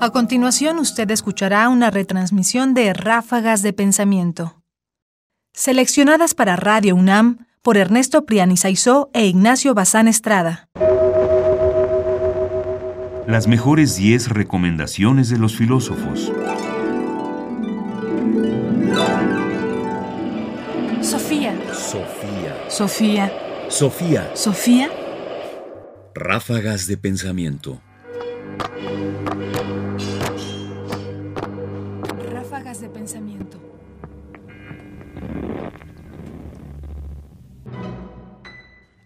A continuación, usted escuchará una retransmisión de Ráfagas de Pensamiento, seleccionadas para Radio UNAM por Ernesto Priani Saizó e Ignacio Bazán Estrada. Las mejores 10 recomendaciones de los filósofos. Sofía. Sofía. Sofía. Sofía. Sofía. Ráfagas de pensamiento. De pensamiento.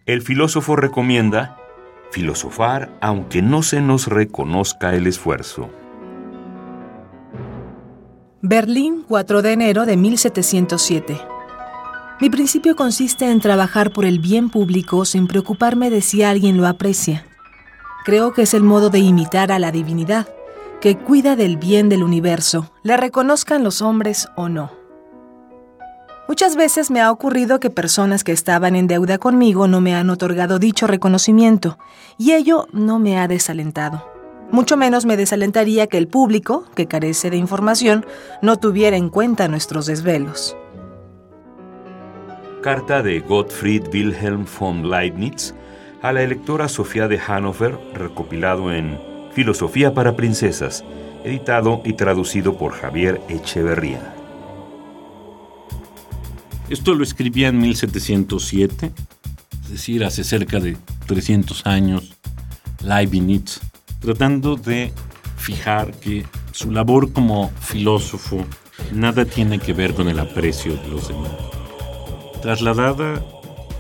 El filósofo recomienda filosofar aunque no se nos reconozca el esfuerzo. Berlín, 4 de enero de 1707. Mi principio consiste en trabajar por el bien público sin preocuparme de si alguien lo aprecia. Creo que es el modo de imitar a la divinidad, que cuida del bien del universo, le reconozcan los hombres o no. Muchas veces me ha ocurrido que personas que estaban en deuda conmigo no me han otorgado dicho reconocimiento, y ello no me ha desalentado. Mucho menos me desalentaría que el público, que carece de información, no tuviera en cuenta nuestros desvelos. Carta de Gottfried Wilhelm von Leibniz a la electora Sofía de Hannover, recopilado en Filosofía para Princesas, editado y traducido por Javier Echeverría. Esto lo escribía en 1707, es decir, hace cerca de 300 años, Leibniz, tratando de fijar que su labor como filósofo nada tiene que ver con el aprecio de los demás. Trasladada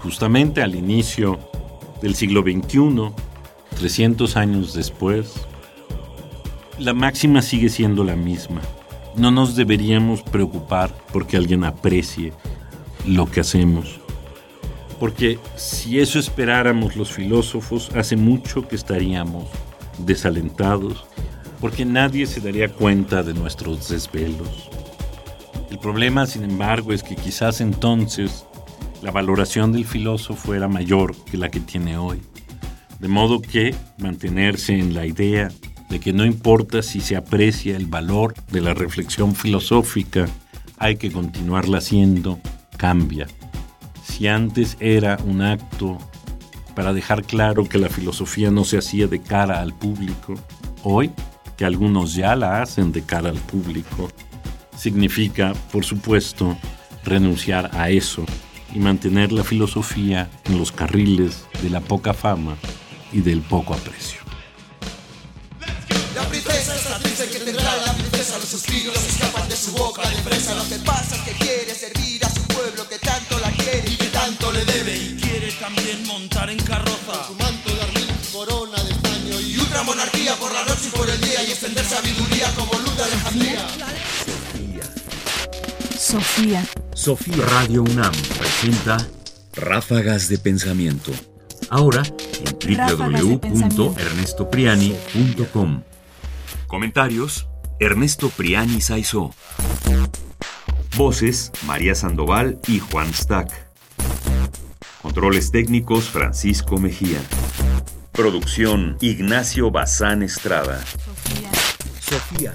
justamente al inicio del siglo XXI, 300 años después, la máxima sigue siendo la misma. No nos deberíamos preocupar porque alguien aprecie lo que hacemos. Porque si eso esperáramos los filósofos, hace mucho que estaríamos desalentados, porque nadie se daría cuenta de nuestros desvelos. El problema, sin embargo, es que quizás entonces la valoración del filósofo era mayor que la que tiene hoy. De modo que mantenerse en la idea de que no importa si se aprecia el valor de la reflexión filosófica, hay que continuarla haciendo, cambia. Si antes era un acto para dejar claro que la filosofía no se hacía de cara al público, hoy, que algunos ya la hacen de cara al público, significa, por supuesto, renunciar a eso y mantener la filosofía en los carriles de la poca fama y del poco aprecio. La princesa es la triste que tendrá la princesa los suspiros escapan de su boca de fresa lo que pasa es que quiere servir a su pueblo que tanto la quiere y que tanto le debe y quiere también montar en carroza su manto de armil corona de estaño y ultra monarquía por la noche y por el día y extender sabiduría como luz de Alejandría Sofía. Sofía Radio UNAM presenta Ráfagas de Pensamiento. Ahora www.ernestopriani.com. Comentarios: Ernesto Priani Saizó. Voces: María Sandoval y Juan Stack. Controles técnicos: Francisco Mejía. Producción: Ignacio Bazán Estrada. Sofía. Sofía